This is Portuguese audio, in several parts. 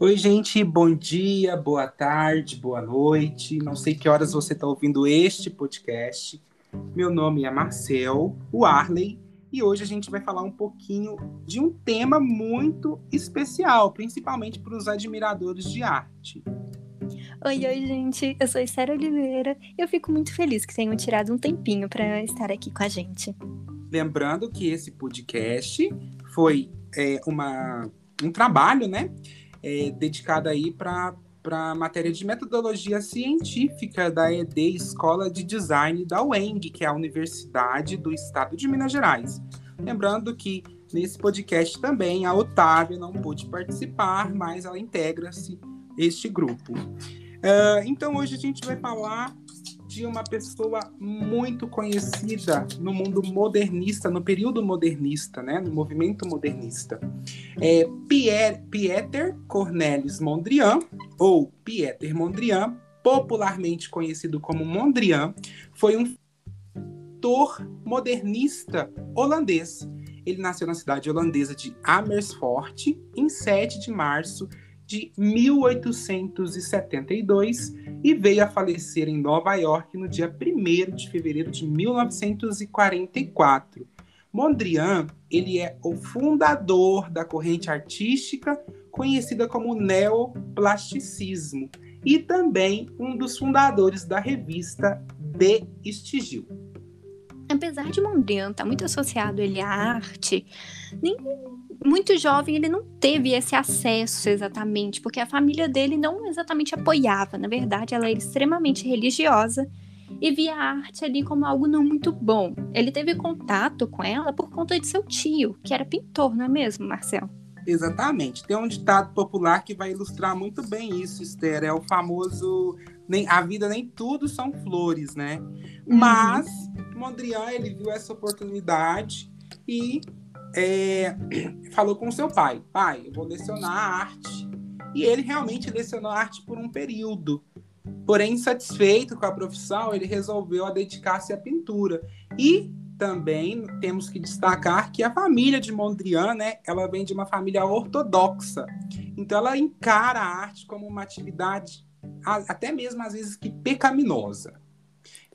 Oi, gente, bom dia, boa tarde, boa noite. Não sei que horas você está ouvindo este podcast. Meu nome é Marcel, o Arley, e hoje a gente vai falar um pouquinho de um tema muito especial, principalmente para os admiradores de arte. Oi, oi, gente. Eu sou Esther Oliveira e eu fico muito feliz que tenham tirado um tempinho para estar aqui com a gente. Lembrando que esse podcast foi é, uma, um trabalho, né? É, dedicada aí para para matéria de metodologia científica da ED Escola de Design da UENG, que é a Universidade do Estado de Minas Gerais. Lembrando que nesse podcast também a Otávia não pôde participar, mas ela integra-se este grupo. Uh, então hoje a gente vai falar de uma pessoa muito conhecida no mundo modernista, no período modernista, né, no movimento modernista. É Pierre, Pieter Cornelis Mondrian, ou Pieter Mondrian, popularmente conhecido como Mondrian, foi um ator modernista holandês. Ele nasceu na cidade holandesa de Amersfoort em 7 de março de 1872 e veio a falecer em Nova York no dia 1 de fevereiro de 1944. Mondrian, ele é o fundador da corrente artística conhecida como neoplasticismo e também um dos fundadores da revista De Estigil. Apesar de Mondrian estar muito associado ele à arte, nem muito jovem, ele não teve esse acesso exatamente, porque a família dele não exatamente apoiava. Na verdade, ela era extremamente religiosa e via a arte ali como algo não muito bom. Ele teve contato com ela por conta de seu tio, que era pintor, não é mesmo, Marcel? Exatamente. Tem um ditado popular que vai ilustrar muito bem isso, Esther. É o famoso nem, a vida nem tudo são flores, né? Uhum. Mas Mondrian ele viu essa oportunidade e é, falou com seu pai: pai, eu vou lecionar arte. E ele realmente lecionou arte por um período. Porém, insatisfeito com a profissão, ele resolveu a dedicar-se à pintura. E também temos que destacar que a família de Mondrian, né, ela vem de uma família ortodoxa. Então, ela encara a arte como uma atividade, até mesmo às vezes que pecaminosa.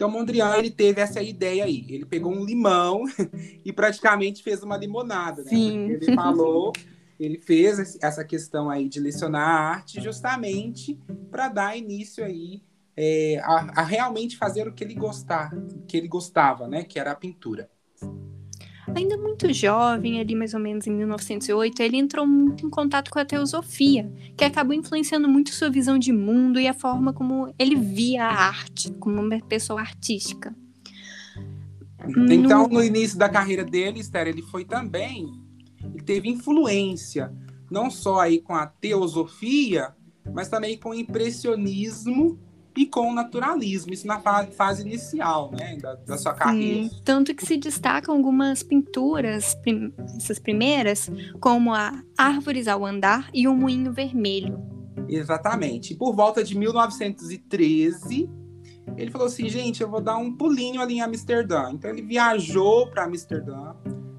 Então, Mondrian, ele teve essa ideia aí. Ele pegou um limão e praticamente fez uma limonada, né? Ele falou, ele fez essa questão aí de lecionar a arte justamente para dar início aí é, a, a, realmente fazer o que ele gostar, que ele gostava, né? Que era a pintura. Ainda muito jovem, ali mais ou menos em 1908, ele entrou muito em contato com a teosofia, que acabou influenciando muito sua visão de mundo e a forma como ele via a arte, como uma pessoa artística. Então, no, no início da carreira dele, Esther, ele foi também, ele teve influência, não só aí com a teosofia, mas também com o impressionismo e com o naturalismo, isso na fase inicial né, da, da sua carreira. Sim, tanto que se destacam algumas pinturas, prim essas primeiras, como a Árvores ao Andar e o Moinho Vermelho. Exatamente. Por volta de 1913, ele falou assim: gente, eu vou dar um pulinho ali em Amsterdã. Então ele viajou para Amsterdã,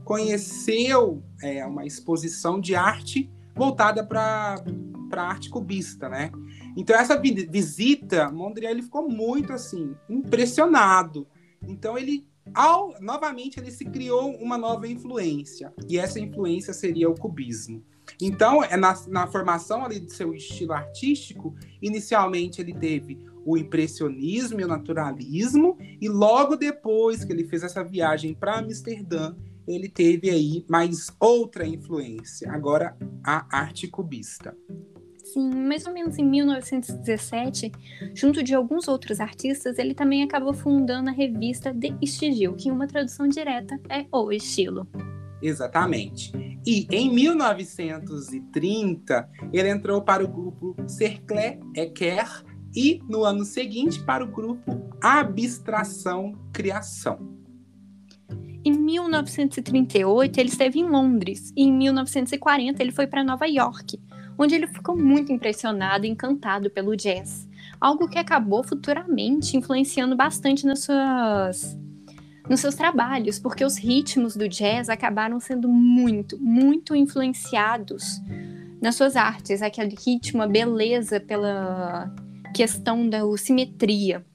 conheceu é, uma exposição de arte voltada para para arte cubista, né? Então essa visita, Mondrian ele ficou muito assim impressionado. Então ele ao, novamente ele se criou uma nova influência e essa influência seria o cubismo. Então é na, na formação ali do seu estilo artístico, inicialmente ele teve o impressionismo e o naturalismo e logo depois que ele fez essa viagem para Amsterdã ele teve aí mais outra influência, agora a arte cubista. Sim, mais ou menos em 1917, junto de alguns outros artistas, ele também acabou fundando a revista De Estigil, que uma tradução direta é O Estilo. Exatamente. E em 1930, ele entrou para o grupo Cercle Equer e no ano seguinte para o grupo Abstração Criação. Em 1938, ele esteve em Londres e em 1940 ele foi para Nova York, onde ele ficou muito impressionado e encantado pelo jazz, algo que acabou futuramente influenciando bastante nas suas nos seus trabalhos, porque os ritmos do jazz acabaram sendo muito, muito influenciados nas suas artes, aquele ritmo, a beleza pela questão da simetria.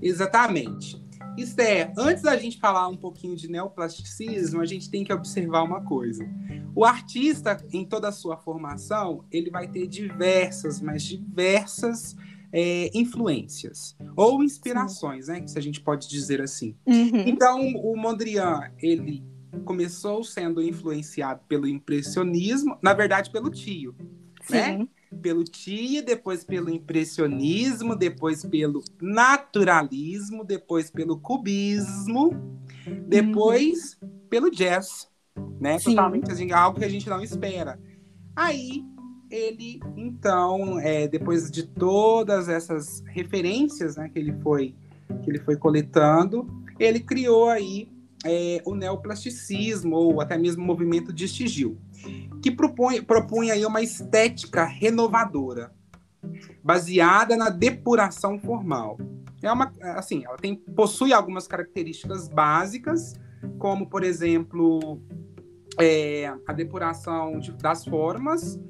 Exatamente. Esther, antes da gente falar um pouquinho de neoplasticismo, a gente tem que observar uma coisa. O artista, em toda a sua formação, ele vai ter diversas, mas diversas é, influências ou inspirações, Sim. né? Se a gente pode dizer assim. Uhum. Então, o Mondrian, ele começou sendo influenciado pelo impressionismo, na verdade, pelo tio, né? Sim. né? Pelo Tia, depois pelo impressionismo, depois pelo naturalismo, depois pelo cubismo, depois uhum. pelo jazz, né? Sim. Totalmente assim, algo que a gente não espera. Aí ele, então, é, depois de todas essas referências, né, que ele foi que ele foi coletando, ele criou aí é, o neoplasticismo ou até mesmo o movimento de Stigil que propõe, propõe aí uma estética renovadora, baseada na depuração formal. É uma, assim, ela tem, possui algumas características básicas, como, por exemplo, é, a depuração de, das formas,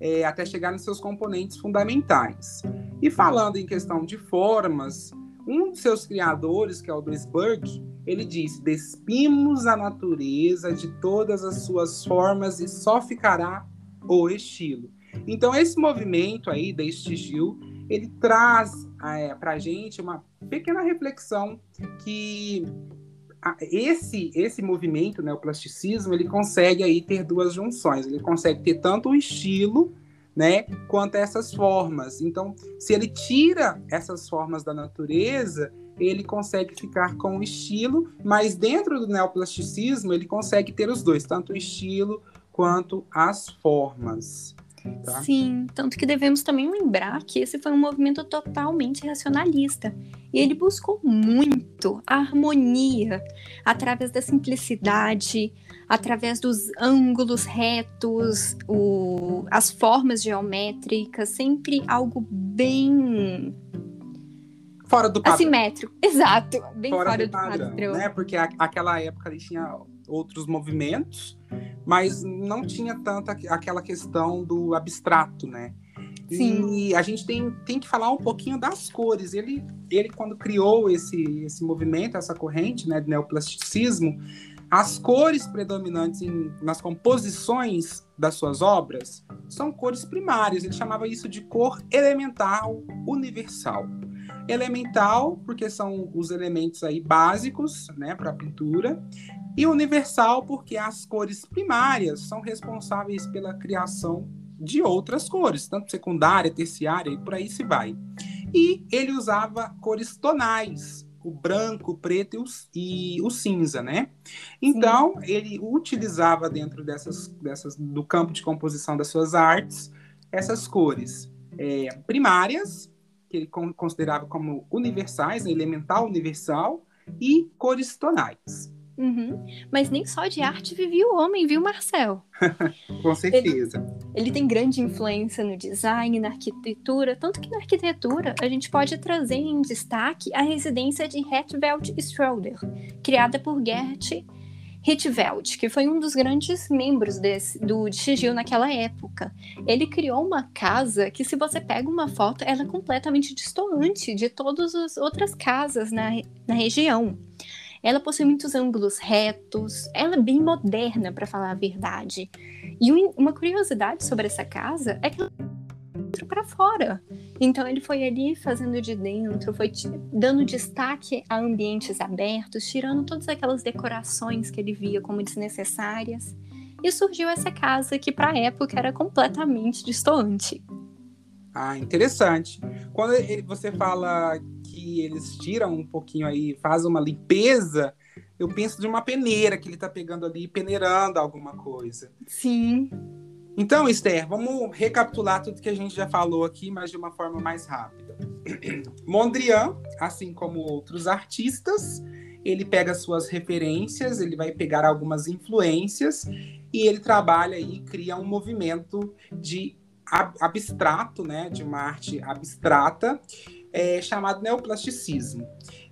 é, até chegar nos seus componentes fundamentais. E falando em questão de formas, um dos seus criadores, que é o Duisburg, ele disse: Despimos a natureza de todas as suas formas e só ficará o estilo. Então, esse movimento aí da Estigil, ele traz é, para a gente uma pequena reflexão que esse esse movimento, né, o plasticismo, ele consegue aí ter duas junções. Ele consegue ter tanto o estilo né, quanto essas formas. Então, se ele tira essas formas da natureza, ele consegue ficar com o estilo, mas dentro do neoplasticismo ele consegue ter os dois, tanto o estilo quanto as formas. Tá? Sim, tanto que devemos também lembrar que esse foi um movimento totalmente racionalista. E ele buscou muito a harmonia através da simplicidade, através dos ângulos retos, o, as formas geométricas, sempre algo bem fora do padrão. Assimétrico, exato, bem fora, fora do, do, padrão, padrão. Né? Porque a, aquela época ele tinha outros movimentos, mas não tinha tanta aquela questão do abstrato, né? Sim. E a gente tem, tem que falar um pouquinho das cores. Ele, ele quando criou esse, esse movimento, essa corrente né, de neoplasticismo, as cores predominantes em, nas composições das suas obras são cores primárias. Ele chamava isso de cor elemental universal. Elemental, porque são os elementos aí básicos né, para a pintura, e universal, porque as cores primárias são responsáveis pela criação de outras cores, tanto secundária, terciária e por aí se vai. E ele usava cores tonais, o branco, o preto e o, e o cinza, né? Então, Sim. ele utilizava dentro dessas, dessas, do campo de composição das suas artes, essas cores é, primárias, que ele considerava como universais, né, elemental universal, e cores tonais. Uhum. Mas nem só de arte vivia o homem, viu, Marcel? Com certeza. Ele, ele, tem grande influência no design, na arquitetura, tanto que na arquitetura a gente pode trazer em destaque a residência de Hetveld Schroeder, criada por Gert Hitveld, que foi um dos grandes membros desse, do Sigil naquela época. Ele criou uma casa que, se você pega uma foto, ela é completamente distante de todas as outras casas na, na região. Ela possui muitos ângulos retos, ela é bem moderna, para falar a verdade. E uma curiosidade sobre essa casa é que ela dentro para fora. Então ele foi ali fazendo de dentro, foi dando destaque a ambientes abertos, tirando todas aquelas decorações que ele via como desnecessárias. E surgiu essa casa que para a época era completamente distante. Ah, interessante. Quando você fala que eles tiram um pouquinho aí, fazem uma limpeza, eu penso de uma peneira que ele está pegando ali, peneirando alguma coisa. Sim. Então, Esther, vamos recapitular tudo que a gente já falou aqui, mas de uma forma mais rápida. Mondrian, assim como outros artistas, ele pega suas referências, ele vai pegar algumas influências e ele trabalha e cria um movimento de abstrato, né, de uma arte abstrata, é, chamado neoplasticismo.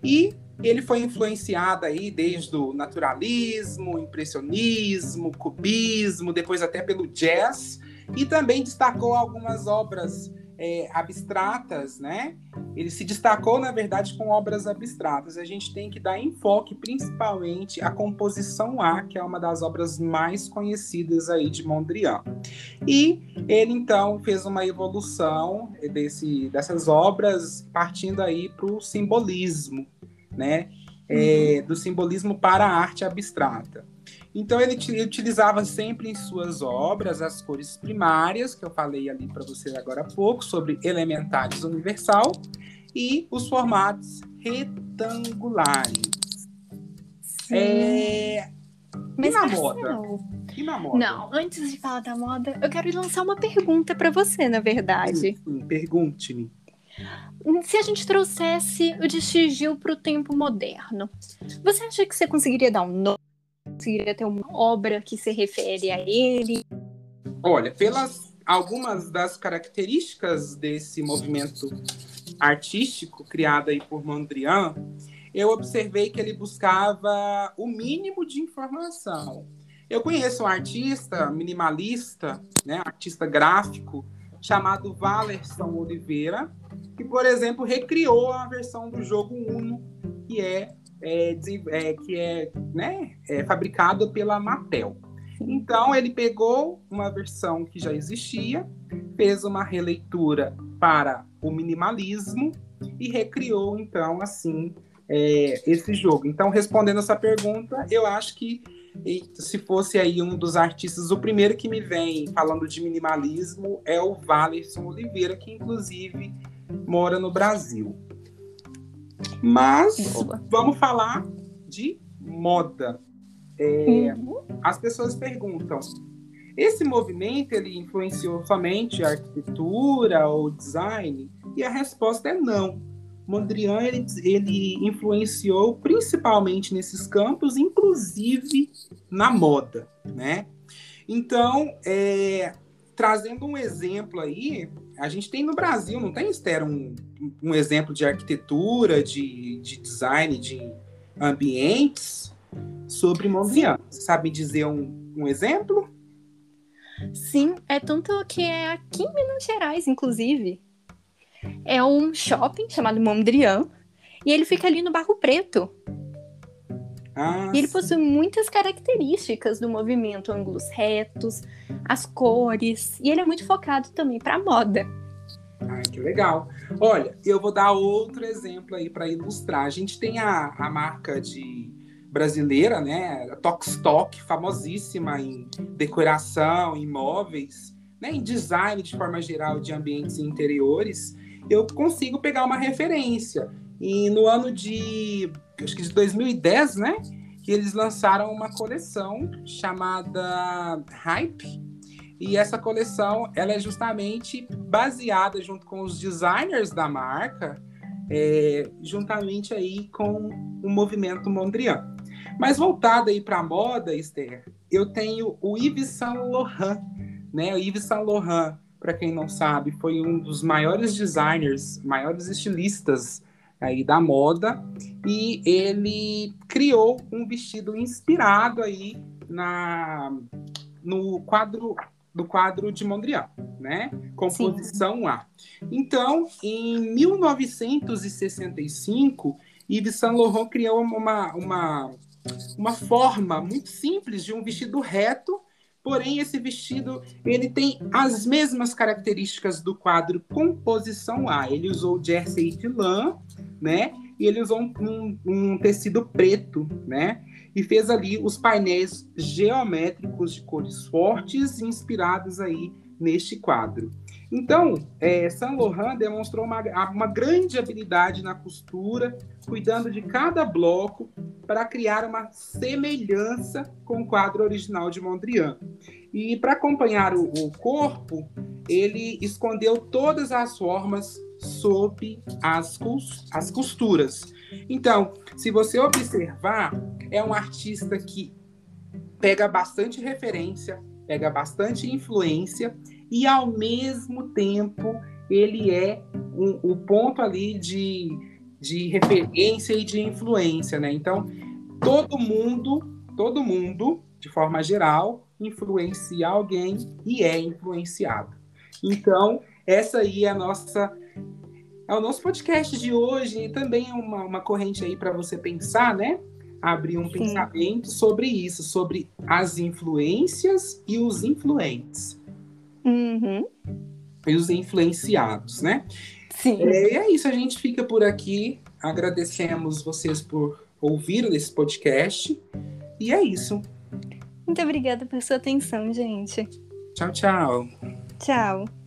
E ele foi influenciado aí desde o naturalismo, impressionismo, cubismo, depois até pelo jazz. E também destacou algumas obras é, abstratas, né? Ele se destacou, na verdade, com obras abstratas. A gente tem que dar enfoque principalmente à composição A, que é uma das obras mais conhecidas aí de Mondrian. E ele então fez uma evolução desse, dessas obras partindo aí para o simbolismo, né? É, do simbolismo para a arte abstrata. Então ele, ele, utilizava sempre em suas obras as cores primárias, que eu falei ali para você agora há pouco, sobre elementares universal, e os formatos retangulares. Sim. É... Mas e na moda? E na moda? Não, antes de falar da moda, eu quero lançar uma pergunta para você, na verdade. Sim, sim pergunte-me. Se a gente trouxesse o de para o tempo moderno, você acha que você conseguiria dar um nome? Conseguiria ter uma obra que se refere a ele? Olha, pelas algumas das características desse movimento artístico criado aí por Mondrian, eu observei que ele buscava o mínimo de informação. Eu conheço um artista minimalista, né, artista gráfico, chamado Valerson Oliveira, que, por exemplo, recriou a versão do jogo Uno, que é, é, é que é, né, é fabricado pela Mattel. Então, ele pegou uma versão que já existia, fez uma releitura para o minimalismo e recriou, então, assim, é, esse jogo. Então, respondendo essa pergunta, eu acho que se fosse aí um dos artistas, o primeiro que me vem falando de minimalismo é o Valerson Oliveira, que inclusive mora no Brasil. Mas Boa. vamos falar de moda. É, uhum. As pessoas perguntam: esse movimento ele influenciou somente a arquitetura ou design? E a resposta é não. Mondrian ele, ele influenciou principalmente nesses campos, inclusive na moda, né? Então, é, trazendo um exemplo aí, a gente tem no Brasil, não tem, Esther, um, um exemplo de arquitetura, de, de design, de ambientes sobre Mondrian. Você sabe dizer um, um exemplo? Sim, é tanto que é aqui em Minas Gerais, inclusive. É um shopping chamado Mondrian e ele fica ali no Barro Preto. Ah, e ele possui muitas características do movimento, ângulos retos, as cores, e ele é muito focado também para moda. Ai, que legal. Olha, eu vou dar outro exemplo aí para ilustrar. A gente tem a, a marca de brasileira, né, a Tokstok, famosíssima em decoração, em móveis, né, em design de forma geral de ambientes interiores. Eu consigo pegar uma referência. E no ano de, acho que de 2010, né, que eles lançaram uma coleção chamada Hype, e essa coleção ela é justamente baseada junto com os designers da marca, é, juntamente aí com o movimento Mondrian. Mas voltado aí para a moda, Esther, eu tenho o Yves Saint Laurent, né? O Yves Saint Laurent, para quem não sabe, foi um dos maiores designers, maiores estilistas aí da moda e ele criou um vestido inspirado aí na no quadro do quadro de Mondrian, né? Composição Sim. A. Então, em 1965, Yves Saint Laurent criou uma, uma, uma forma muito simples de um vestido reto, porém esse vestido ele tem as mesmas características do quadro Composição A. Ele usou jersey de lã, né? E ele usou um, um, tecido preto, né? e fez ali os painéis geométricos de cores fortes inspirados aí neste quadro. Então, é, Saint Laurent demonstrou uma, uma grande habilidade na costura, cuidando de cada bloco para criar uma semelhança com o quadro original de Mondrian. E para acompanhar o, o corpo, ele escondeu todas as formas sob as, as costuras. Então, se você observar, é um artista que pega bastante referência, pega bastante influência e ao mesmo tempo ele é um, o ponto ali de, de referência e de influência, né? Então todo mundo, todo mundo, de forma geral, influencia alguém e é influenciado. Então, essa aí é a nossa é o nosso podcast de hoje e também é uma, uma corrente aí para você pensar, né? Abrir um Sim. pensamento sobre isso, sobre as influências e os influentes. Uhum. E os influenciados, né? Sim. É, é isso, a gente fica por aqui. Agradecemos vocês por ouvir esse podcast. E é isso. Muito obrigada por sua atenção, gente. Tchau, tchau. Tchau.